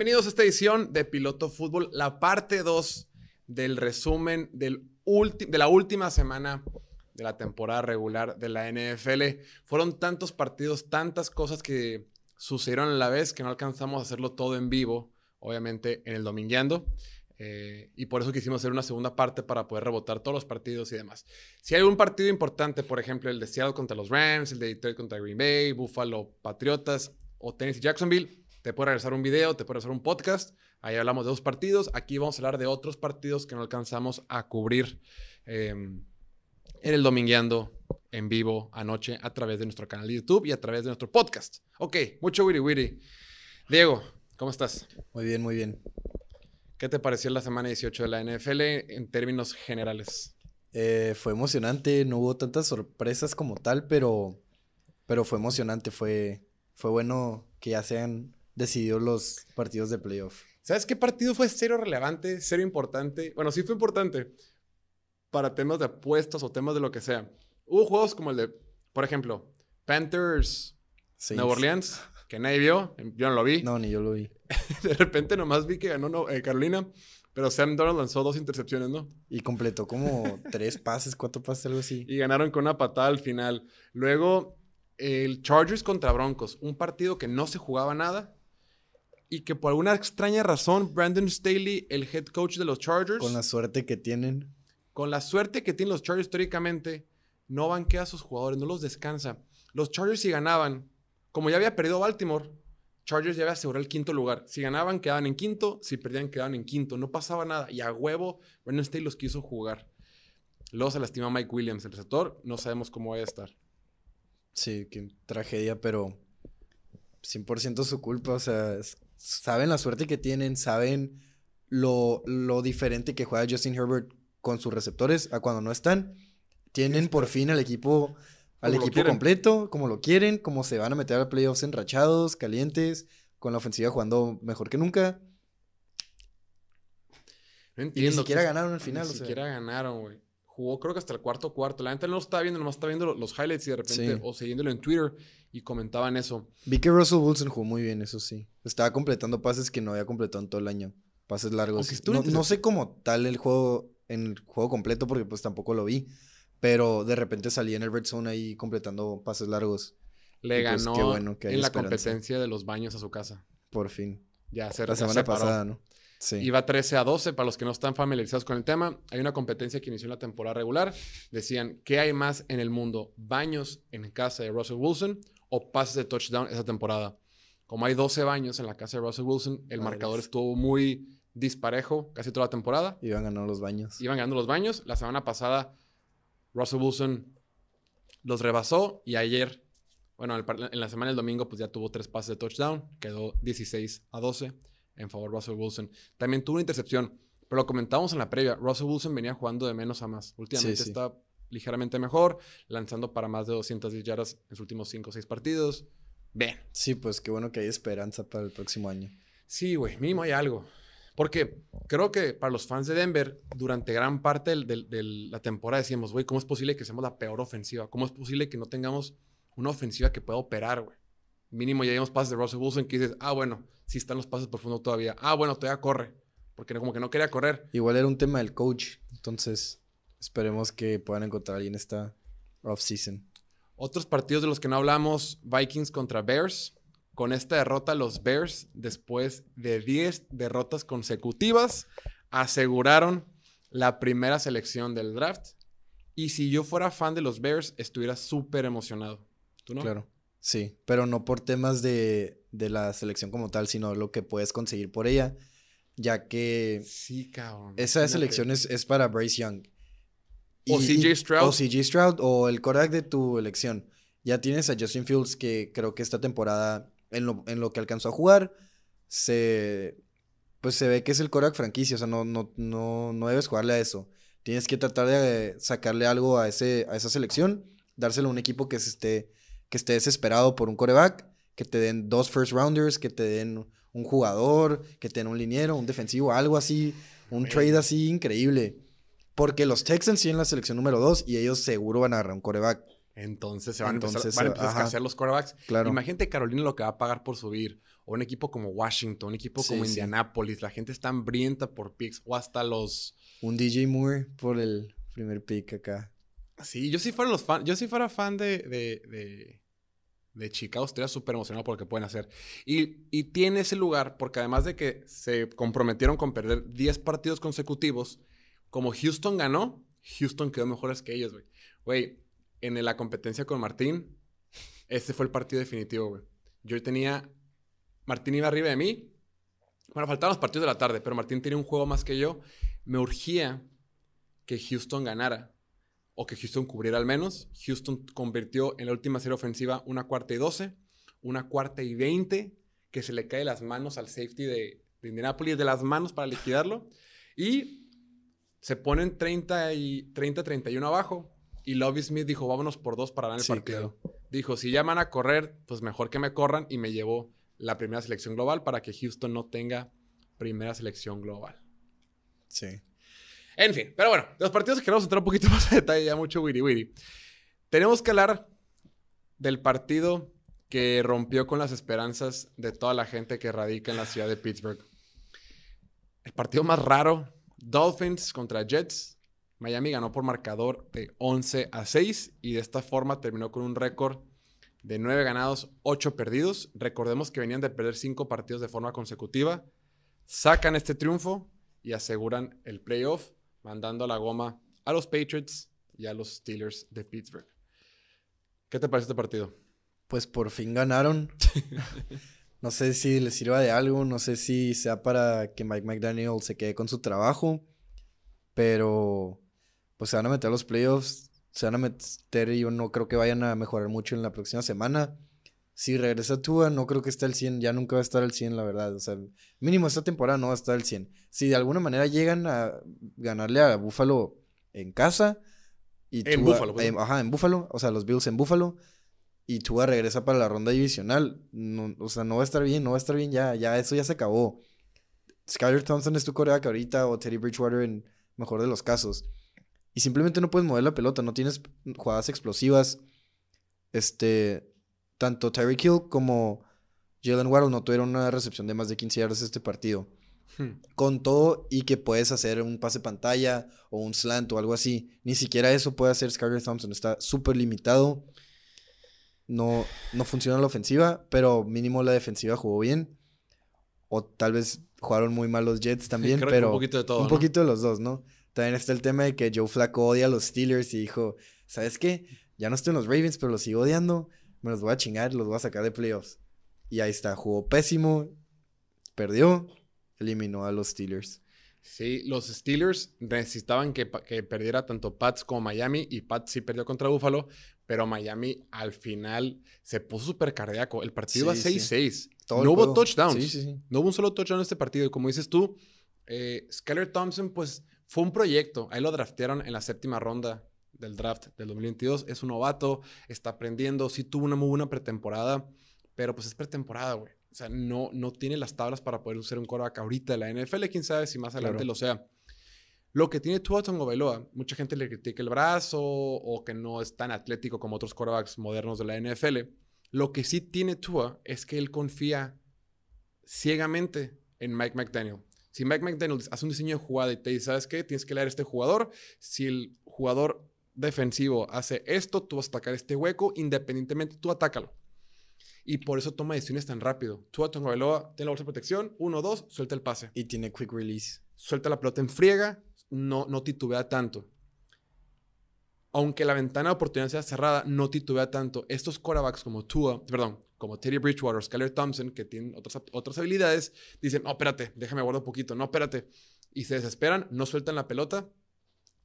Bienvenidos a esta edición de Piloto Fútbol, la parte 2 del resumen de la última semana de la temporada regular de la NFL. Fueron tantos partidos, tantas cosas que sucedieron a la vez que no alcanzamos a hacerlo todo en vivo, obviamente en el Domingueando. Eh, y por eso quisimos hacer una segunda parte para poder rebotar todos los partidos y demás. Si hay un partido importante, por ejemplo, el de Seattle contra los Rams, el de Detroit contra Green Bay, Buffalo Patriotas o Tennessee Jacksonville, te puede regresar un video, te puede regresar un podcast. Ahí hablamos de dos partidos. Aquí vamos a hablar de otros partidos que no alcanzamos a cubrir em, en el Domingueando en vivo anoche a través de nuestro canal de YouTube y a través de nuestro podcast. Ok, mucho witty witty. Diego, ¿cómo estás? Muy bien, muy bien. ¿Qué te pareció la semana 18 de la NFL en términos generales? Eh, fue emocionante, no hubo tantas sorpresas como tal, pero, pero fue emocionante, fue, fue bueno que ya sean decidió los partidos de playoff. ¿Sabes qué partido fue cero relevante, cero importante? Bueno, sí fue importante para temas de apuestas o temas de lo que sea. Hubo juegos como el de, por ejemplo, Panthers, Nueva Orleans, que nadie vio. Yo no lo vi. No, ni yo lo vi. de repente nomás vi que ganó eh, Carolina. Pero Sam Donald lanzó dos intercepciones, ¿no? Y completó como tres pases, cuatro pases, algo así. Y ganaron con una patada al final. Luego, el Chargers contra Broncos. Un partido que no se jugaba nada y que por alguna extraña razón Brandon Staley, el head coach de los Chargers, con la suerte que tienen, con la suerte que tienen los Chargers históricamente, no banquea a sus jugadores, no los descansa. Los Chargers si ganaban, como ya había perdido Baltimore, Chargers ya había asegurado el quinto lugar. Si ganaban, quedaban en quinto. Si perdían, quedaban en quinto. No pasaba nada. Y a huevo, Brandon Staley los quiso jugar. Luego se lastima Mike Williams, el receptor. No sabemos cómo va a estar. Sí, qué tragedia, pero 100% su culpa. O sea, saben la suerte que tienen, saben lo, diferente que juega Justin Herbert con sus receptores a cuando no están. Tienen por fin al equipo, al equipo completo, como lo quieren, como se van a meter a playoffs enrachados, calientes, con la ofensiva jugando mejor que nunca. No entiendo. ni siquiera ganaron al final. Ni siquiera ganaron, güey jugó creo que hasta el cuarto cuarto. La gente no lo estaba viendo, nomás estaba viendo los highlights y de repente, o siguiéndolo en Twitter y comentaban eso. Vi que Russell Wilson jugó muy bien, eso sí. Estaba completando pases que no había completado en todo el año. Pases largos. No, sé cómo tal el juego, en el juego completo, porque pues tampoco lo vi. Pero de repente salí en el red zone ahí completando pases largos. Le pues, ganó en la competencia de los baños a su casa. Por fin. Ya se La semana pasada, ¿no? Iba 13 a 12, para los que no están familiarizados con el tema. Hay una competencia que inició en la temporada regular. Decían, ¿qué hay más en el mundo? ¿Baños en casa de Russell Wilson o pases de touchdown esa temporada? Como hay 12 baños en la casa de Russell Wilson, el marcador estuvo muy disparejo casi toda la temporada. Iban ganando los baños. Iban ganando los baños. La semana pasada, Russell Wilson los rebasó y ayer, bueno, en la semana del domingo, pues ya tuvo tres pases de touchdown. Quedó 16 a 12 en favor de Russell Wilson. También tuvo una intercepción, pero lo comentábamos en la previa. Russell Wilson venía jugando de menos a más. Últimamente está ligeramente mejor, lanzando para más de 210 yardas en sus últimos 5 o 6 partidos. Ven. Sí, pues qué bueno que hay esperanza para el próximo año. Sí, güey, mínimo hay algo. Porque creo que para los fans de Denver, durante gran parte de la temporada decíamos, güey, ¿cómo es posible que seamos la peor ofensiva? ¿Cómo es posible que no tengamos una ofensiva que pueda operar, güey? Mínimo ya vimos pases de Russell Wilson que dices, ah, bueno, sí están los pases profundos todavía. Ah, bueno, todavía corre. Porque como que no quería correr. Igual era un tema del coach. Entonces, esperemos que puedan encontrar ahí en esta off-season. Otros partidos de los que no hablamos, Vikings contra Bears. Con esta derrota, los Bears, después de 10 derrotas consecutivas, aseguraron la primera selección del draft. Y si yo fuera fan de los Bears, estuviera súper emocionado. ¿Tú no? Claro. Sí, pero no por temas de, la selección como tal, sino lo que puedes conseguir por ella, ya que sí, cabrón, esa selección es, para Bryce Young. o CJ Stroud. O CJ Stroud o el Korak de tu elección. Ya tienes a Justin Fields que creo que esta temporada, en lo, en lo que alcanzó a jugar, se, pues se ve que es el Korak franquicia, o sea, no, no, no, no debes jugarle a eso. Tienes que tratar de sacarle algo a, ese, a esa selección, dárselo a un equipo que se esté que esté desesperado por un coreback, que te den dos first rounders, que te den un jugador, que te den un liniero, un defensivo, algo así, un trade así increíble. Porque los Texans siguen la selección número dos y ellos seguro van a agarrar un coreback. Entonces se van Entonces, a empezar, van a empezar a escasear los quarterbacks. Claro. Imagínate Carolina lo que va a pagar por subir. O un equipo como Washington, un equipo como sí. Indianapolis. La gente está hambrienta por picks. O hasta los... Un DJ Moore por el primer pick acá. Sí, yo si fuera los fan, yo si fuera fan de, de, de, de Chicago, estaría súper emocionado por lo que pueden hacer. Y, y tiene ese lugar porque además de que se comprometieron con perder 10 partidos consecutivos, como Houston ganó, Houston quedó mejores que ellos, güey. Güey, en la competencia con Martín, este fue el partido definitivo, güey. Yo tenía, Martín iba arriba de mí. Bueno, faltaban los partidos de la tarde, pero Martín tenía un juego más que yo. Me urgía que Houston ganara o que Houston cubriera al menos. Houston convirtió en la última serie ofensiva una cuarta y 12, una cuarta y 20, que se le cae las manos al safety de, de Indianapolis, de las manos para liquidarlo. Y se ponen 30 y 30-31 abajo. Y Lovie Smith dijo, vámonos por dos para ganar el Sí, partido. Dijo, si ya van a correr, pues mejor que me corran. Y me llevó la primera selección global para que Houston no tenga primera selección global. Sí. En fin, pero bueno, los partidos que queremos entrar un poquito más a detalle, ya mucho wiri wiri. Tenemos que hablar del partido que rompió con las esperanzas de toda la gente que radica en la ciudad de Pittsburgh. El partido más raro, Dolphins contra Jets. Miami ganó por marcador de 11 a 6 y de esta forma terminó con un récord de 9 ganados, 8 perdidos. Recordemos que venían de perder 5 partidos de forma consecutiva. Sacan este triunfo y aseguran el playoff, mandando a la goma a los Patriots y a los Steelers de Pittsburgh. ¿Qué te parece este partido? Pues por fin ganaron. no sé si les sirva de algo, no sé si sea para que Mike McDaniel se quede con su trabajo, pero pues se van a meter a los playoffs, se van a meter y yo no creo que vayan a mejorar mucho en la próxima semana. Si regresa Tua, no creo que esté al 100, ya nunca va a estar al 100, la verdad. O sea, mínimo esta temporada no va a estar al 100. Si de alguna manera llegan a ganarle a Buffalo en casa, y En Tua- Buffalo, em, ajá, en Buffalo, o sea, los Bills en Buffalo, y Tua regresa para la ronda divisional, no- o sea, no va a estar bien, no va a estar bien ya, ya eso ya se acabó. Skyler Thompson es tu coreback ahorita o Teddy Bridgewater en mejor de los casos. Y simplemente no puedes mover la pelota, no tienes jugadas explosivas. Este, tanto Tyreek Hill como Jalen Waddle no tuvieron una recepción de más de 15 yardas este partido. Hmm. Con todo y que puedes hacer un pase pantalla o un slant o algo así. Ni siquiera eso puede hacer Skyler Thompson. Está súper limitado. No, no funciona la ofensiva, pero mínimo la defensiva jugó bien. O tal vez jugaron muy mal los Jets también, Creo que pero un poquito de todo. un ¿no? poquito de los dos, ¿no? También está el tema de que Joe Flacco odia a los Steelers y dijo, ¿sabes qué? Ya no estoy en los Ravens, pero los sigo odiando. Me los voy a chingar, los voy a sacar de playoffs. Y ahí está, jugó pésimo, perdió, eliminó a los Steelers. Sí, los Steelers necesitaban que, que perdiera tanto Pats como Miami y Pats sí perdió contra Buffalo, pero Miami al final se puso súper cardíaco. El partido Sí, iba 6-6. Todo el No hubo touchdowns. Sí, sí, sí. No hubo un solo touchdown en este partido. Y como dices tú, eh, Skyler Thompson, pues fue un proyecto. Ahí lo draftearon en la séptima ronda del draft del 2022. Es un novato, está aprendiendo. Sí tuvo una muy buena pretemporada, pero pues es pretemporada, güey. O sea, no, no tiene las tablas para poder ser un quarterback ahorita de la NFL. Quién sabe si más adelante Claro. lo sea. Lo que tiene Tua Tagovailoa, mucha gente le critica el brazo o que no es tan atlético como otros quarterbacks modernos de la NFL. Lo que sí tiene Tua es que él confía ciegamente en Mike McDaniel. Si Mike McDaniel hace un diseño de jugada y te dice, ¿sabes qué? Tienes que leer a este jugador. Si el jugador defensivo hace esto, tú vas a atacar este hueco, independientemente, tú atácalo. Y por eso toma decisiones tan rápido. Tú a Tagovailoa, tiene la bolsa de protección, uno, dos, suelta el pase. Y tiene quick release. Suelta la pelota en friega, no, no titubea tanto. Aunque la ventana de oportunidad sea cerrada, no titubea tanto. Estos quarterbacks como Tua, perdón, como Teddy Bridgewater, Skyler Thompson, que tienen otras, otras habilidades, dicen, no, espérate, déjame guardar un poquito, no, espérate. Y se desesperan, no sueltan la pelota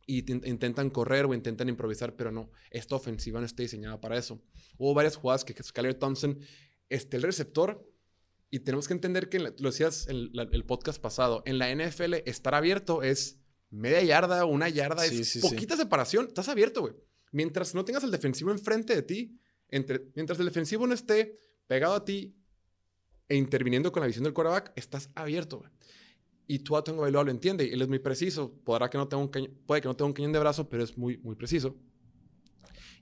y intentan correr o intentan improvisar, pero no, esta ofensiva no está diseñada para eso. Hubo varias jugadas que Skyler Thompson, este, el receptor, y tenemos que entender que, en la- lo decías en la- el podcast pasado, en la NFL estar abierto es media yarda, una yarda, Sí, es sí, sí. poquita separación, estás abierto, güey. Mientras no tengas el defensivo enfrente de ti, entre, mientras el defensivo no esté pegado a ti e interviniendo con la visión del quarterback, estás abierto, güey. Y tú a Tongo lo entiende, él es muy preciso. Podrá que no tenga un puede que no tenga un cañón de brazo, pero es muy, muy preciso.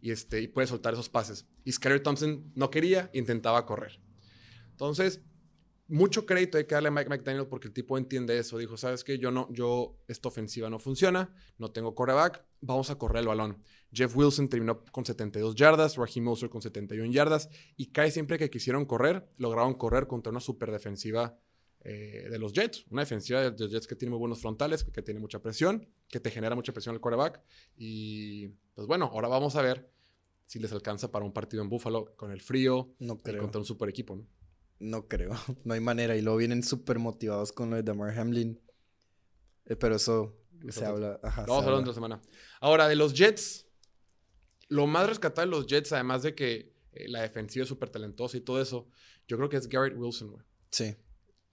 y, este, y puede soltar esos pases. Y Skyler Thompson no quería, intentaba correr. Entonces, mucho crédito hay que darle a Mike McDaniel porque el tipo entiende eso. Dijo, ¿sabes qué? Yo no, yo, esta ofensiva no funciona, no tengo quarterback, vamos a correr el balón. Jeff Wilson terminó con 72 yardas, Raheem Mostert con 71 yardas y casi siempre que quisieron correr, lograron correr contra una super defensiva eh, de los Jets. Una defensiva de los Jets que tiene muy buenos frontales, que, tiene mucha presión, que te genera mucha presión el quarterback. Y pues bueno, ahora vamos a ver si les alcanza para un partido en Buffalo con el frío no creo. contra un super equipo. ¿no? No creo, no hay manera. Y luego vienen súper motivados con lo de Damar Hamlin. Eh, pero eso se habla. Ajá, vamos a hablar otra semana. Ahora, de los Jets, lo más rescatable de los Jets, además de que eh, la defensiva es súper talentosa y todo eso, yo creo que es Garrett Wilson, güey. Sí.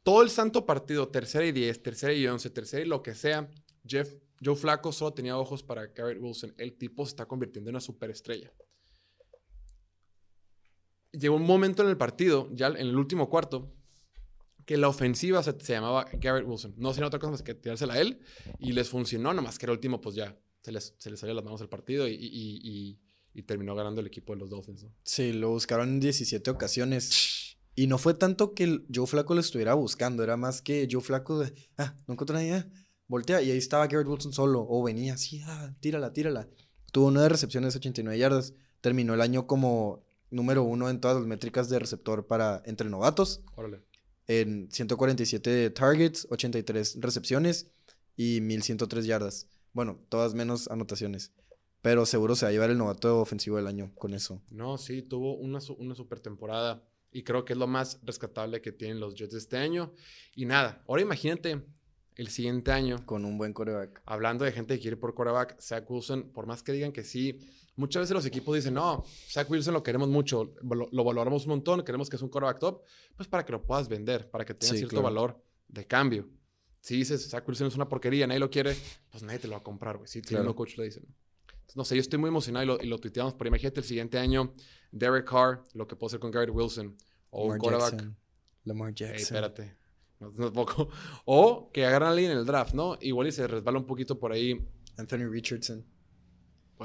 Todo el santo partido, tercera y diez, tercera y once, tercera y lo que sea, Jeff, Joe Flaco solo tenía ojos para Garrett Wilson. El tipo se está convirtiendo en una superestrella llegó un momento en el partido, ya en el último cuarto, que la ofensiva se, llamaba Garrett Wilson. No hacía otra cosa más que tirársela a él y les funcionó, nomás que era el último, pues ya se les, se les salió las manos el partido y, terminó ganando el equipo de los Dolphins. Sí, lo buscaron en 17 ocasiones. Y no fue tanto que Joe Flaco lo estuviera buscando, era más que Joe Flaco, ah, no encontró nadie, voltea y ahí estaba Garrett Wilson solo, o venía así, ah, tírala, tírala. Tuvo nueve recepciones, 89 yardas, terminó el año como número uno en todas las métricas de receptor para entre novatos. Órale. En 147 targets, 83 recepciones y 1103 yardas. Bueno, todas menos anotaciones. Pero seguro se va a llevar el novato ofensivo del año con eso. No, sí, tuvo una, una super temporada. Y creo que es lo más rescatable que tienen los Jets este año. Y nada, ahora imagínate el siguiente año. Con un buen coreback. Hablando de gente que quiere por coreback, Zach Wilson, por más que digan que sí, Muchas veces los equipos dicen, no, Zach Wilson lo queremos mucho, lo, valoramos un montón, queremos que es un quarterback top, pues para que lo puedas vender, para que tenga cierto valor de cambio. Si dices, Zach Wilson es una porquería, nadie lo quiere, pues nadie te lo va a comprar, güey. Si claro. coach lo dice. No sé, yo estoy muy emocionado y lo, y lo tuiteamos, pero imagínate el siguiente año, Derek Carr, lo que puede hacer con Garrett Wilson, o un quarterback. Lamar Jackson. espérate. No, no poco. O que agarran a alguien en el draft, ¿no? Igual y se resbala un poquito por ahí. Anthony Richardson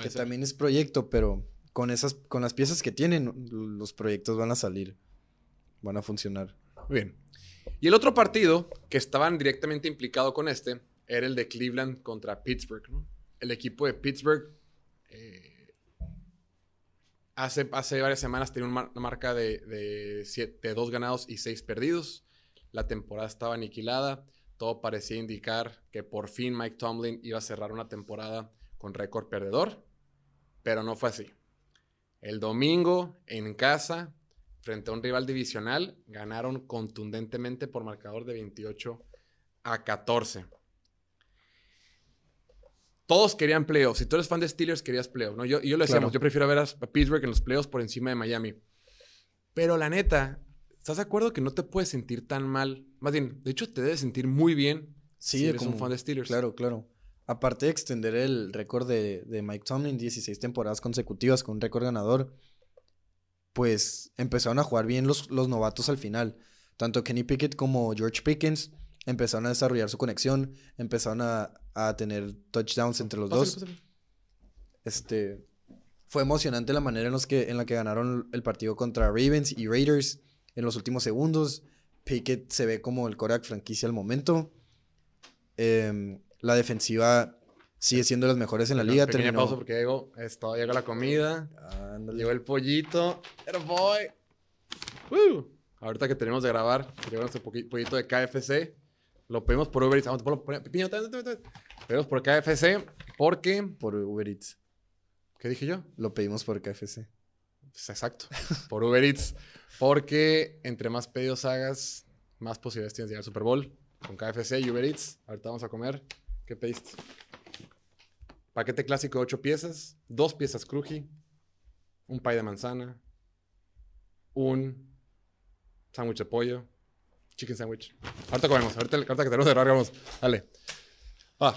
que también es proyecto, pero con esas, con las piezas que tienen, los proyectos van a salir, van a funcionar. Muy bien. Y el otro partido que estaban directamente implicado con este era el de Cleveland contra Pittsburgh. El equipo de Pittsburgh eh, hace, hace varias semanas tenía una marca de, de, dos ganados y seis perdidos. La temporada estaba aniquilada. Todo parecía indicar que por fin Mike Tomlin iba a cerrar una temporada con récord perdedor, pero no fue así. El domingo, en casa, frente a un rival divisional, ganaron contundentemente por marcador de 28 a 14. Todos querían playoffs. Si tú eres fan de Steelers, querías playoffs. ¿no? Yo, yo lo decíamos, yo prefiero ver a Pittsburgh en los playoffs por encima de Miami. Pero la neta, ¿estás de acuerdo que no te puedes sentir tan mal? Más bien, de hecho, te debes sentir muy bien sí, si eres un fan de Steelers. Claro, claro. Aparte de extender el récord de, Mike Tomlin, 16 temporadas consecutivas con un récord ganador, pues empezaron a jugar bien los, los novatos al final. Tanto Kenny Pickett como George Pickens empezaron a desarrollar su conexión, empezaron a, tener touchdowns entre los dos. Este, fue emocionante la manera en, los que, en la que ganaron el partido contra Ravens y Raiders en los últimos segundos. Pickett se ve como el Korak franquicia al momento. Eh, la defensiva sigue siendo de las mejores en la liga. Pequeña pausa porque llegó, esto, llegó la comida. Llegó el pollito. Pero boy. Woo. Ahorita que tenemos de grabar, llegó nuestro pollito de KFC. Lo pedimos por Uber Eats. Vamos pedimos por KFC porque... Por Uber Eats. ¿Qué dije yo? Lo pedimos por KFC. Pues exacto. por Uber Eats. Porque entre más pedidos hagas, más posibilidades tienes de llegar al Super Bowl. Con KFC y Uber Eats. Ahorita vamos a comer. ¿Qué pediste? Paquete clásico de 8 piezas, dos piezas cruji, un pie de manzana, un sándwich de pollo, chicken sandwich. Ahorita comemos, ahorita, ahorita que tenemos de vamos. Dale. Ah.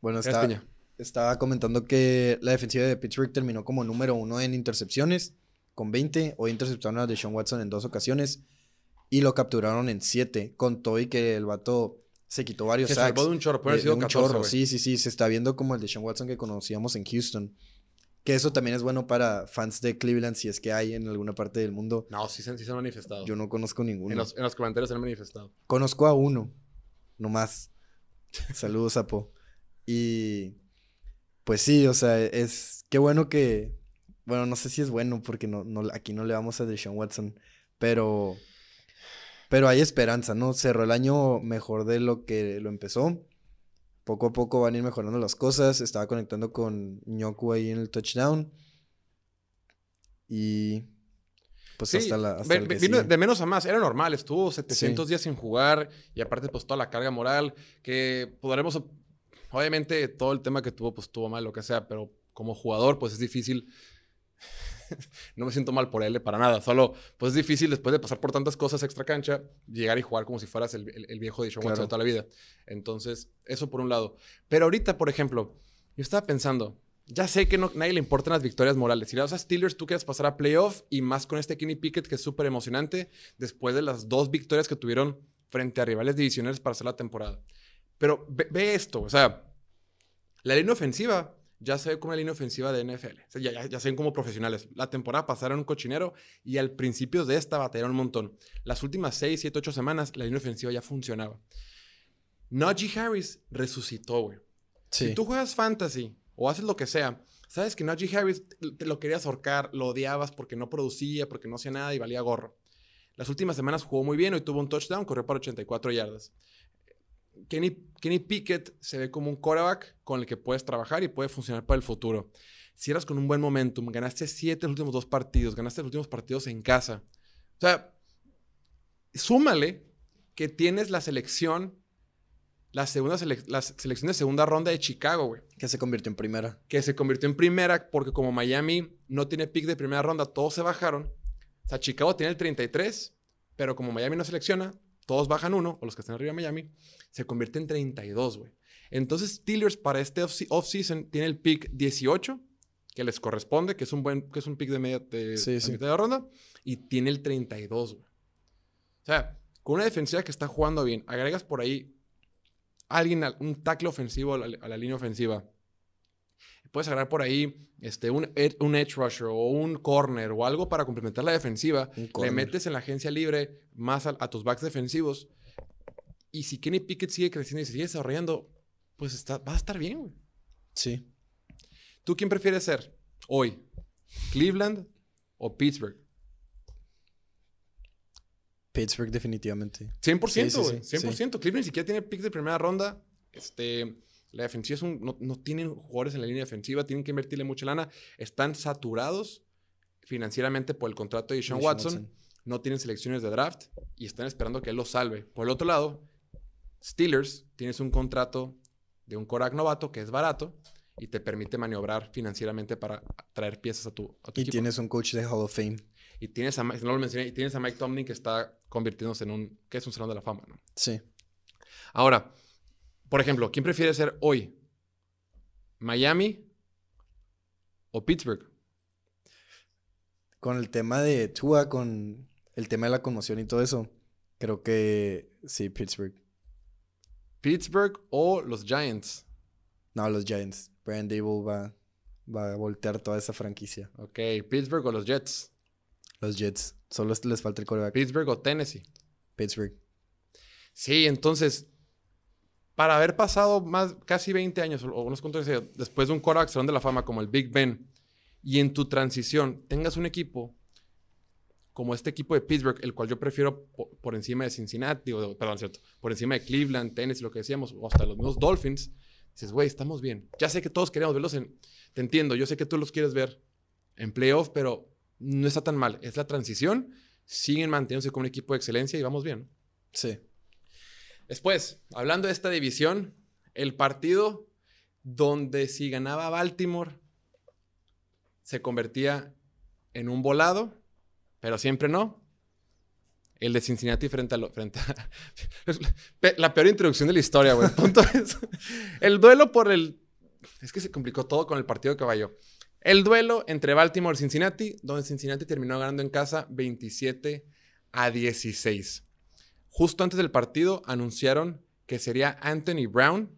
Bueno, está, estaba comentando que la defensiva de Pittsburgh terminó como número uno en intercepciones, con 20. Hoy interceptaron a Deshaun Watson en dos ocasiones y lo capturaron en 7, con todo y que el vato se quitó varios sacks. de un chorro, puede haber sido un chorro. Sí, sí, sí. Se está viendo como el de Sean Watson que conocíamos en Houston. Que eso también es bueno para fans de Cleveland, si es que hay en alguna parte del mundo. No, sí, se- sí se han manifestado. Yo no conozco ninguno. en, los, en los comentarios se han manifestado. Conozco a uno, nomás. Saludos, Sapo. Y pues sí, o sea, es qué bueno que, bueno, no sé si es bueno porque no, no, aquí no le vamos a Deshaun Watson, pero, pero hay esperanza, ¿no? Cerró el año mejor de lo que lo empezó. Poco a poco van a ir mejorando las cosas. Estaba conectando con Ñoku ahí en el touchdown. Y pues Sí, hasta la hasta ve- el vino sigue. de menos a más. Era normal. Estuvo 700 días sin jugar y aparte pues toda la carga moral que podremos... Obviamente todo el tema que tuvo pues tuvo mal, lo que sea, pero como jugador pues es difícil... no me siento mal por él, para nada. Solo pues es difícil después de pasar por tantas cosas extra cancha, llegar y jugar como si fueras el, el- el viejo de Watson Claro. de toda la vida. Entonces, eso por un lado. Pero ahorita, por ejemplo, yo estaba pensando... Ya sé que no, nadie le importan las victorias morales. Si le a Steelers, tú quieres pasar a playoff y más con este Kenny Pickett que es súper emocionante después de las dos victorias que tuvieron frente a rivales divisionales para hacer la temporada. Pero ve, ve esto, o sea, la línea ofensiva ya se ve como una línea ofensiva de NFL. O sea, ya, ya, ya se ven como profesionales. La temporada pasada era un cochinero y al principio de esta batallaron un montón. Las últimas 6, 7, 8 semanas la línea ofensiva ya funcionaba. Najee Harris resucitó, güey. Sí. Si tú juegas fantasy o haces lo que sea, sabes que Najee Harris te lo querías ahorcar, lo odiabas porque no producía, porque no hacía nada y valía gorro. Las últimas semanas jugó muy bien, hoy tuvo un touchdown, corrió para 84 yardas. Kenny, Kenny Pickett se ve como un quarterback con el que puedes trabajar y puede funcionar para el futuro. Si eras con un buen momentum, ganaste 7 los últimos dos partidos, ganaste los últimos partidos en casa. O sea, súmale que tienes la selección, la, segunda sele- la selección de segunda ronda de Chicago, güey Que se convirtió en primera. que se convirtió en primera porque como Miami no tiene pick de primera ronda, todos se bajaron. O sea, Chicago tiene el 33, pero como Miami no selecciona, todos bajan uno, o los que están arriba de Miami, se convierte en 32, güey. Entonces Steelers para este off- off-season tiene el pick 18, que les corresponde, que es un buen, que es un pick de media de, Sí, a sí. mitad de ronda, y tiene el 32, güey. O sea, con una defensiva que está jugando bien, agregas por ahí alguien, al- un tackle ofensivo a la, a la línea ofensiva. Puedes agregar por ahí este, un, un edge rusher o un corner o algo para complementar la defensiva. Le metes en la agencia libre más a, a tus backs defensivos. Y si Kenny Pickett sigue creciendo y se sigue desarrollando, pues está, va a estar bien, güey. Sí. ¿Tú quién prefieres ser hoy? ¿Cleveland o Pittsburgh? Pittsburgh definitivamente. 100%, Sí, sí, güey. sí, 100%. Cleveland ni siquiera tiene picks de primera ronda. Este, la defensiva es un, no, no tienen jugadores en la línea defensiva, tienen que invertirle mucha lana. Están saturados financieramente por el contrato de Sean Watson. No tienen selecciones de draft y están esperando que él los salve. Por el otro lado, Steelers, tienes un contrato de un Korak novato que es barato y te permite maniobrar financieramente para traer piezas a tu, a tu Y equipo. tienes un coach de Hall of Fame. Y tienes a, no lo mencioné, y tienes a Mike Tomlin que está convirtiéndose en un, que es un salón de la fama, ¿no? Sí. Ahora, por ejemplo, ¿quién prefiere ser hoy? ¿Miami o Pittsburgh? Con el tema de Tua, con el tema de la conmoción y todo eso, creo que sí, Pittsburgh. ¿Pittsburgh o los Giants? No, los Giants. Brian Dable va, va a voltear toda esa franquicia. Ok, ¿Pittsburgh o los Jets? Los Jets. Solo les falta el coreback. ¿Pittsburgh o Tennessee? Pittsburgh. Sí, entonces, para haber pasado más, casi 20 años, o unos cuantos después de un quarterback salón de la fama como el Big Ben, y en tu transición tengas un equipo como este equipo de Pittsburgh, el cual yo prefiero po- por, encima de Cincinnati, o perdón, cierto, por encima de Cleveland, Tennessee, lo que decíamos, o hasta los mismos Dolphins, dices, güey, estamos bien. Ya sé que todos queremos verlos en, te entiendo, yo sé que tú los quieres ver en playoff, pero no está tan mal. Es la transición, siguen manteniéndose como un equipo de excelencia y vamos bien. Sí. Después, hablando de esta división, el partido donde si ganaba Baltimore se convertía en un volado, pero siempre no. El de Cincinnati frente a... Lo, frente a la peor introducción de la historia, güey. El duelo por el... Es que se complicó todo con el partido de caballo. El duelo entre Baltimore y Cincinnati, donde Cincinnati terminó ganando en casa 27 a 16. Justo antes del partido anunciaron que sería Anthony Brown,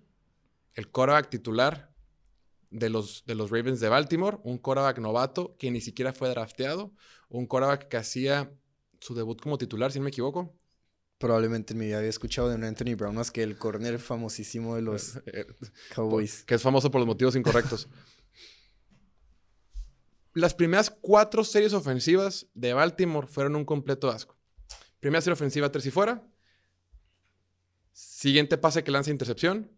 el quarterback titular de los, de los Ravens de Baltimore, un quarterback novato que ni siquiera fue drafteado, un quarterback que hacía su debut como titular, si no me equivoco. Probablemente en mi vida había escuchado de un Anthony Brown más que el corner famosísimo de los Eh, Cowboys. que es famoso por los motivos incorrectos. Las primeras cuatro series ofensivas de Baltimore fueron un completo asco. Primera serie ofensiva, tres y fuera. Siguiente pase que lanza intercepción.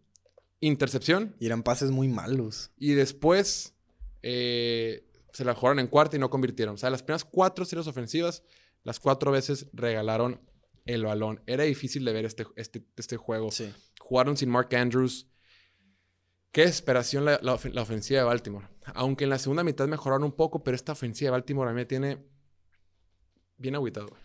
Intercepción. Y eran pases muy malos. Y después eh, se la jugaron en cuarta y no convirtieron. O sea, las primeras cuatro series ofensivas, las cuatro veces regalaron el balón. Era difícil de ver este, este, este juego. Sí. Jugaron sin Mark Andrews. Qué esperación la, la ofensiva de Baltimore. Aunque en la segunda mitad mejoraron un poco, pero esta ofensiva de Baltimore a mí me tiene bien agüitado.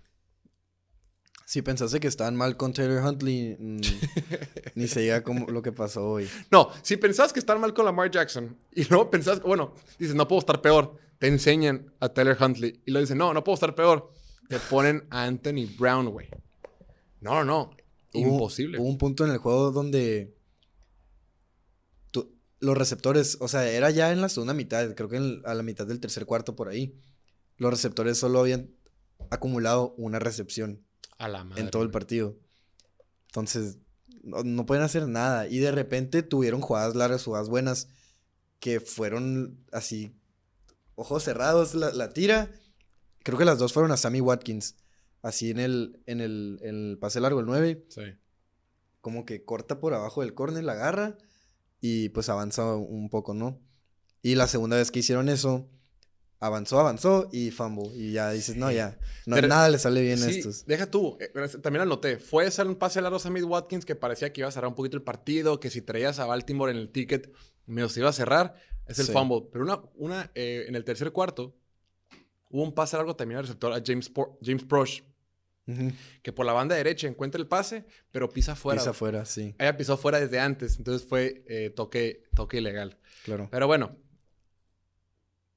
Si pensaste que estaban mal con Taylor Huntley, mm, ni se diga como lo que pasó hoy. No, si pensabas que están mal con Lamar Jackson y luego pensás, bueno, dices, no puedo estar peor, te enseñan a Taylor Huntley y luego dicen, no, no puedo estar peor, te ponen a Anthony Brown, güey. No, no, Hubo- imposible. Hubo un punto en el juego donde tú- los receptores, o sea, era ya en la segunda mitad, creo que en- a la mitad del tercer cuarto por ahí. Los receptores solo habían acumulado una recepción a la madre. en todo el partido. Entonces, no, no pueden hacer nada. Y de repente tuvieron jugadas largas, jugadas buenas, que fueron así, ojos cerrados, la, la tira. Creo que las dos fueron a Sammy Watkins. Así en el, en el, en el pase largo, el 9 Sí. como que corta por abajo del córner, la agarra y pues avanza un poco, ¿no? Y la segunda vez que hicieron eso, avanzó, avanzó y fumble. Y ya dices, no, ya, no, Pero- nada le sale bien a Sí, estos. deja tú. eh, También anoté. Fue hacer un pase largo a Sammy Watkins que parecía que iba a cerrar un poquito el partido, que si traías a Baltimore en el ticket, medio se iba a cerrar. Es el Sí. fumble. Pero una, una eh, en el tercer cuarto, hubo un pase largo también al receptor a James, Por- James Prosh, Ujú. que por la banda derecha encuentra el pase, pero pisa fuera. Pisa güey. afuera, sí, Había pisado fuera desde antes, entonces fue eh, toque, toque ilegal. claro. Pero bueno,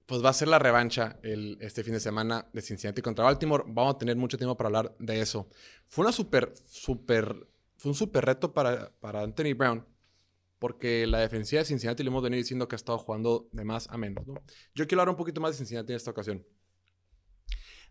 pues va a ser la revancha el, este fin de semana de Cincinnati contra Baltimore. Vamos a tener mucho tiempo para hablar de eso. Fue una súper, súper, fue un súper reto para, para Anthony Brown. Porque la defensiva de Cincinnati le hemos venido diciendo que ha estado jugando de más a menos. ¿no? Yo quiero hablar un poquito más de Cincinnati en esta ocasión.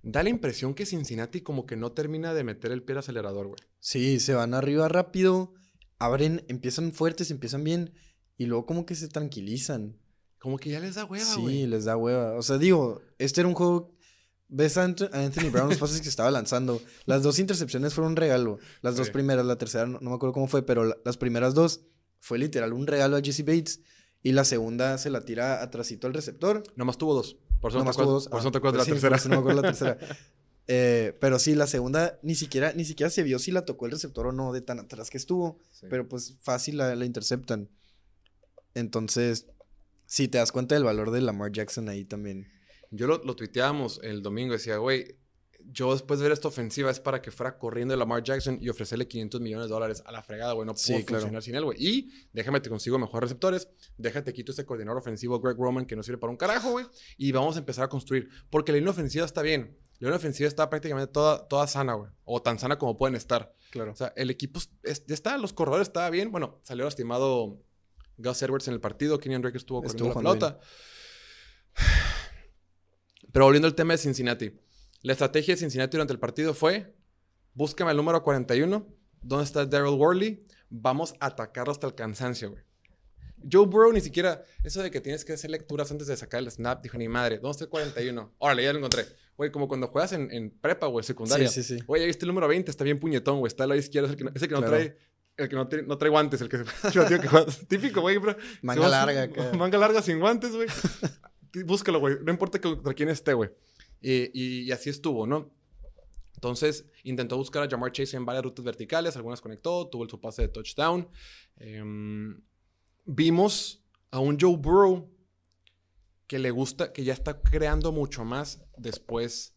Da la impresión que Cincinnati como que no termina de meter el pie al acelerador, güey. Sí, se van arriba rápido, abren, empiezan fuertes, empiezan bien y luego como que se tranquilizan. Como que ya les da hueva, sí, güey. les da hueva. O sea, digo, este era un juego. Ves a Anthony Brown los pases que estaba lanzando. Las dos intercepciones fueron un regalo. Las dos primeras, la tercera no, no me acuerdo cómo fue, pero la- las primeras dos fue literal un regalo a Jesse Bates. Y la segunda se la tira atrasito al receptor. Nomás tuvo dos. Por eso no te acuerdas, por eso Ah, no te acuerdas de la sí, por tercera. eso no me acuerdo la tercera. Eh, pero sí, la segunda ni siquiera, ni siquiera se vio si la tocó el receptor o no de tan atrás que estuvo. Sí. Pero pues fácil la, la interceptan. Entonces, sí, te das cuenta del valor de Lamar Jackson ahí también. Yo lo, lo tuiteábamos el domingo. Decía, güey, yo después de ver esta ofensiva es para que fuera corriendo de Lamar Jackson y ofrecerle 500 millones de dólares a la fregada, güey. No Sí, puedo claro. funcionar sin él, güey. Y déjame te consigo mejores receptores. Déjate quito este coordinador ofensivo Greg Roman que no sirve para un carajo, güey. Y vamos a empezar a construir. Porque la línea ofensiva está bien. La línea ofensiva está prácticamente toda, toda sana, güey. O tan sana como pueden estar. Claro. O sea, el equipo es- está, los corredores estaban bien. Bueno, salió lastimado Gus Edwards en el partido. Kenyon Drake estuvo corriendo Estuvo la pelota. Pero volviendo al tema de Cincinnati. La estrategia de Cincinnati durante el partido fue: búscame el número 41. ¿Dónde está Daryl Worley? Vamos a atacarlo hasta el cansancio, güey. Joe Burrow ni siquiera, eso de que tienes que hacer lecturas antes de sacar el snap, dijo, ni madre, ¿dónde está el 41? Órale, ya lo encontré. Güey, como cuando juegas en, en prepa, güey, secundaria. Sí, sí, sí. Oye, ahí está el número 20, está bien puñetón, güey. Está al lado izquierdo, es el que no, es el que no Claro. trae. El que no, no trae guantes, el que tío, que Típico, güey, bro. Manga vas- larga acá. Manga larga sin guantes, güey. Búscalo, güey. No importa contra quién esté, güey. Y, y- y así estuvo, ¿no? Entonces intentó buscar a Jamar Chase en varias rutas verticales, algunas conectó, tuvo el su pase de touchdown. Em, vimos a un Joe Burrow que le gusta, que ya está creando mucho más después.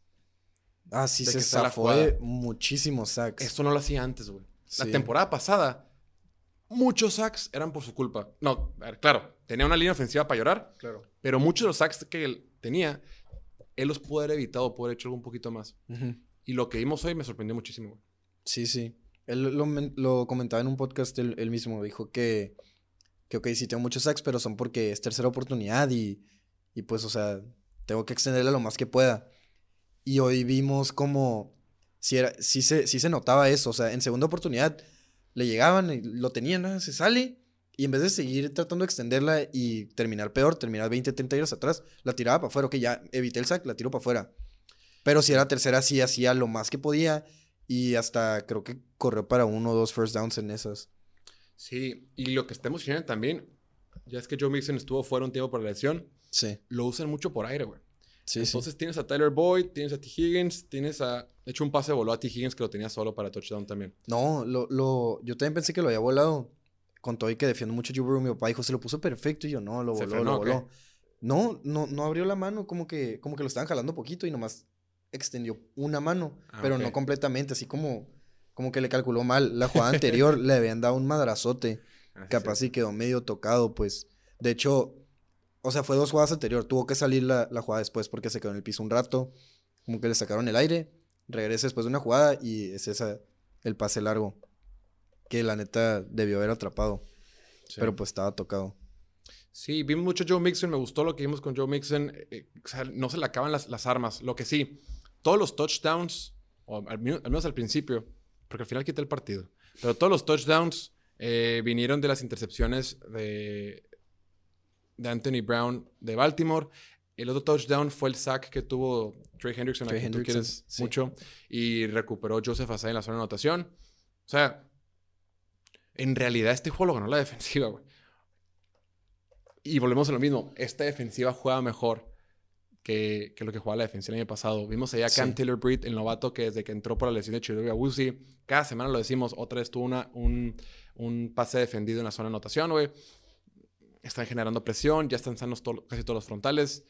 Ah, sí, de se zafó muchísimos sacks. Esto no lo hacía antes, güey. La temporada pasada, muchos sacks eran por su culpa. No, a ver, claro, tenía una línea ofensiva para llorar, Claro. pero muchos de los sacks que él tenía, él los pudo haber evitado, pudo haber hecho algo un poquito más. Y lo que vimos hoy me sorprendió muchísimo. Sí, sí. Él lo, men- lo comentaba en un podcast él, él mismo. Dijo que que ok, sí tengo muchos sacks, pero son porque es tercera oportunidad y, y pues, o sea, tengo que extenderla lo más que pueda. Y hoy vimos como, si, era, se, se notaba eso, o sea, en segunda oportunidad le llegaban y lo tenían, ¿no? se sale. Y en vez de seguir tratando de extenderla y terminar peor, terminar 20, 30 yardas atrás, la tiraba para afuera. Ok, ya evité el sack, la tiro para afuera. Pero si era tercera, sí hacía lo más que podía. Y hasta creo que corrió para uno o dos first downs en esas. Sí, y lo que está emocionante también, ya es que Joe Mixon estuvo fuera un tiempo por la lesión. Sí. Lo usan mucho por aire, güey. Sí, Entonces tienes a Tyler Boyd, tienes a T. Higgins, tienes a... De hecho, un pase voló a T. Higgins que lo tenía solo para touchdown también. No, lo, lo, yo también pensé que lo había volado. Con todo y que defiendo mucho a Burrow, mi papá dijo, se lo puso perfecto. Y yo, no, lo ¿Se voló, frenó lo voló. No, no, no abrió la mano, como que, como que lo estaban jalando poquito y nomás extendió una mano, Ah, pero no completamente, así como, como que le calculó mal. La jugada anterior le habían dado un madrazote, Así capaz es. y quedó medio tocado, pues. De hecho, o sea, fue dos jugadas anterior, tuvo que salir la, la jugada después porque se quedó en el piso un rato, como que le sacaron el aire, regresa después de una jugada y es esa, el pase largo, que la neta debió haber atrapado, Sí. pero pues estaba tocado. Sí, vimos mucho Joe Mixon, me gustó lo que vimos con Joe Mixon. eh, eh, o sea, no se le acaban las, las armas. Lo que sí, todos los touchdowns, o al, menos al principio, porque al final quita el partido, pero todos los touchdowns eh, vinieron de las intercepciones de, de Anthony Brown de Baltimore. El otro touchdown fue el sack que tuvo Trey Hendrickson, a Trey quien tú Hendrickson, quieres sí. mucho, y recuperó Joseph Asai en la zona de anotación. O sea, en realidad este juego lo ganó la defensiva, güey. Y volvemos a lo mismo. Esta defensiva juega mejor que, que lo que jugaba la defensiva el año pasado. Vimos allá a Cam Sí. Taylor Britt, el novato que desde que entró por la lesión de Chidobe Awuzie, cada semana lo decimos, otra vez tuvo una, un, un pase defendido en la zona de anotación, güey. Están generando presión, ya están sanos casi todos los frontales.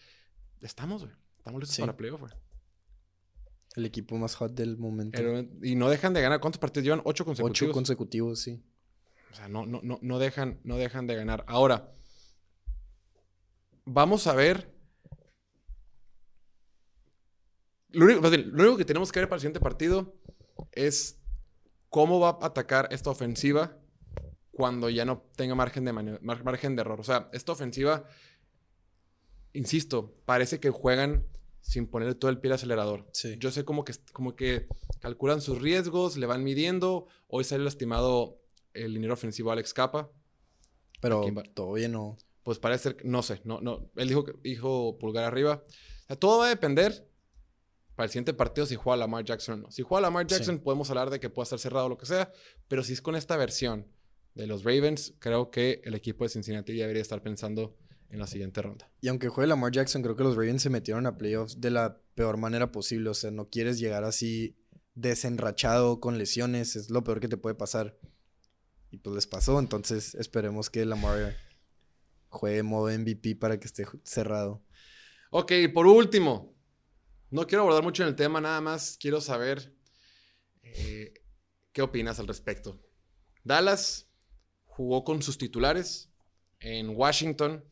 Estamos, güey. Estamos listos Sí. para playoff, güey. El equipo más hot del momento. Y no dejan de ganar. ¿Cuántos partidos llevan? Ocho consecutivos. Ocho consecutivos, sí. O sea, no, no, no, no, dejan, no dejan de ganar. Ahora, vamos a ver. Lo único, lo único que tenemos que ver para el siguiente partido es cómo va a atacar esta ofensiva cuando ya no tenga margen de, mar- margen de error. O sea, esta ofensiva, insisto, parece que juegan sin poner todo el pie al acelerador. Sí. Yo sé como que, como que calculan sus riesgos, le van midiendo. Hoy salió lastimado el liniero ofensivo Alex Capa. Pero bien, ¿no? Pues parece ser, no sé, no, no. Él dijo, dijo pulgar arriba. O sea, todo va a depender para el siguiente partido si juega Lamar Jackson o no. Si juega Lamar Sí. Jackson, podemos hablar de que pueda estar cerrado o lo que sea. Pero si es con esta versión de los Ravens, creo que el equipo de Cincinnati ya debería estar pensando en la siguiente ronda. Y aunque juegue Lamar Jackson, creo que los Ravens se metieron a playoffs de la peor manera posible. O sea, no quieres llegar así desenrachado con lesiones. Es lo peor que te puede pasar. Y pues les pasó. Entonces esperemos que Lamar juegue modo MVP para que esté cerrado. Ok, por último, no quiero abordar mucho en el tema, nada más quiero saber eh, qué opinas al respecto. Dallas jugó con sus titulares en Washington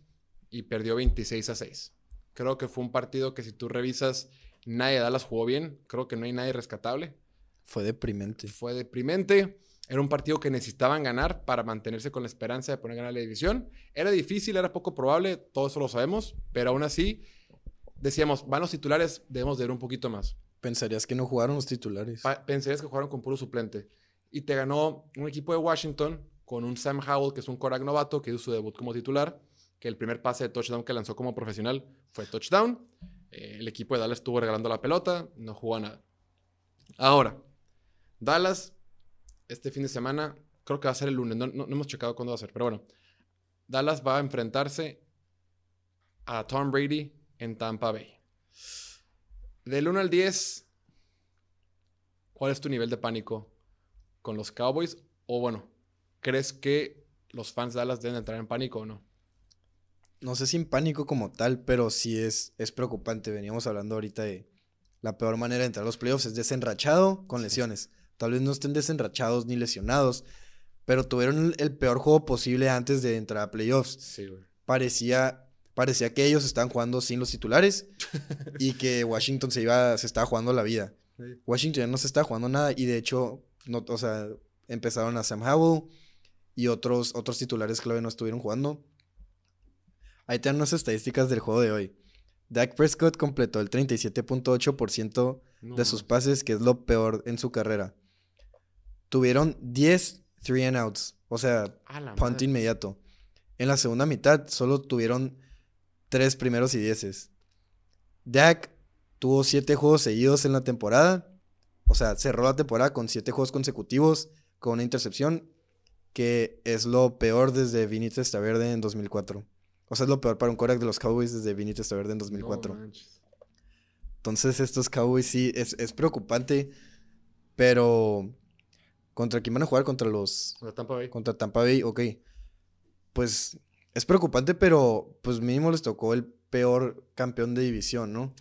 y perdió 26 a 6. Creo que fue un partido que si tú revisas, nadie de Dallas jugó bien. Creo que no hay nadie rescatable. Fue deprimente. Fue deprimente. Era un partido que necesitaban ganar para mantenerse con la esperanza de poder ganar la división. Era difícil, era poco probable, todo eso lo sabemos, pero aún así decíamos, van los titulares, debemos de ver un poquito más. Pensarías que no jugaron los titulares. Pa- pensarías que jugaron con puro suplente. Y te ganó un equipo de Washington con un Sam Howell, que es un Korak novato, que hizo su debut como titular, que el primer pase de touchdown que lanzó como profesional fue touchdown. Eh, el equipo de Dallas estuvo regalando la pelota, no jugó nada. Ahora, Dallas, este fin de semana, creo que va a ser el lunes, no, no- no hemos checado cuándo va a ser, pero bueno, Dallas va a enfrentarse a Tom Brady en Tampa Bay. Del 1 al 10, ¿cuál es tu nivel de pánico con los Cowboys? O bueno, ¿crees que los fans de Dallas deben entrar en pánico o no? No sé si en pánico como tal, pero sí es, es preocupante. Veníamos hablando ahorita de la peor manera de entrar a los playoffs es desenrachado con lesiones. Tal vez no estén desenrachados ni lesionados, pero tuvieron el- peor juego posible antes de entrar a playoffs. Sí, güey. Parecía, parecía que ellos estaban jugando sin los titulares y que Washington se iba, se estaba jugando la vida. Washington ya no se estaba jugando nada y de hecho, no, o sea, empezaron a Sam Howell, y otros, otros titulares clave no estuvieron jugando. Ahí te dan unas estadísticas del juego de hoy. Dak Prescott completó el 37.8% de sus pases, que es lo peor en su carrera. Tuvieron 10 three and outs, o sea, punt inmediato. En la segunda mitad solo tuvieron 3 primeros y dieces. Dak tuvo 7 juegos seguidos en la temporada. O sea, cerró la temporada con 7 juegos consecutivos con una intercepción, que es lo peor desde Vinny Testaverde en 2004. O sea, es lo peor para un quarterback de los Cowboys desde Vinny Testaverde en 2004. Entonces, estos Cowboys sí, es, es preocupante, pero ¿Contra quién van a jugar? Contra los. Contra Tampa Bay. Contra Tampa Bay, ok. Pues es preocupante, pero pues mínimo les tocó el peor campeón de división, ¿no?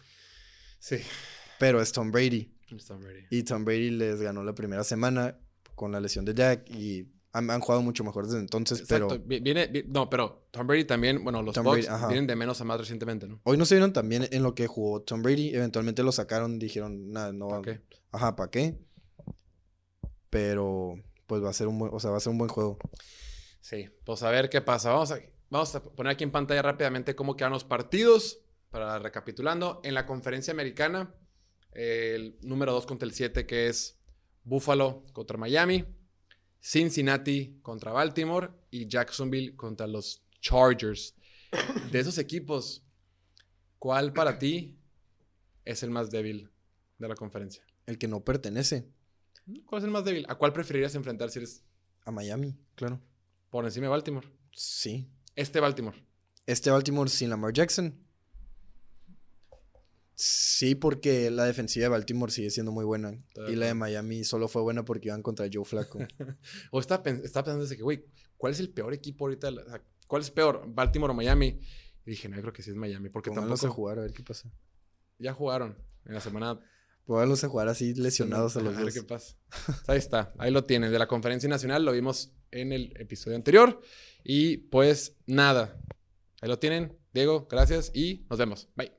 Sí. Pero es Tom Brady. Es Tom Brady. Y Tom Brady les ganó la primera semana con la lesión de Jack y han, jugado mucho mejor desde entonces, Exacto. pero... Viene, no, pero Tom Brady también, bueno, los Bucks vienen de menos a más recientemente, ¿no? Hoy no se vieron también en lo que jugó Tom Brady, eventualmente lo sacaron, dijeron, nada, no... ¿Para qué? Ajá, ¿para qué? Pero pues va a ser un buen, o sea, va a ser un buen juego. Sí, pues a ver qué pasa. Vamos a, vamos a poner aquí en pantalla rápidamente cómo quedan los partidos. Para recapitulando, en la conferencia americana, el número 2 contra el 7, que es Buffalo contra Miami, Cincinnati contra Baltimore y Jacksonville contra los Chargers. De esos equipos, ¿cuál para ti es el más débil de la conferencia? El que no pertenece. ¿Cuál es el más débil? ¿A cuál preferirías enfrentar si eres? A Miami, claro. Por encima de Baltimore. Sí. Este Baltimore. Este Baltimore sin Lamar Jackson. Sí, porque la defensiva de Baltimore sigue siendo muy buena. y la de Miami solo fue buena porque iban contra Joe Flacco. o estaba, pensando desde que, güey, ¿cuál es el peor equipo ahorita? ¿Cuál es peor, Baltimore o Miami? Y dije, no, yo creo que sí es Miami. Porque tampoco... a jugar, a ver qué pasa. Ya jugaron en la semana Podemos a jugar así lesionados a los dos. A ver qué pasa. Ahí está, ahí lo tienen. De la conferencia nacional lo vimos en el episodio anterior. Y pues nada, ahí lo tienen. Diego, gracias y nos vemos. Bye.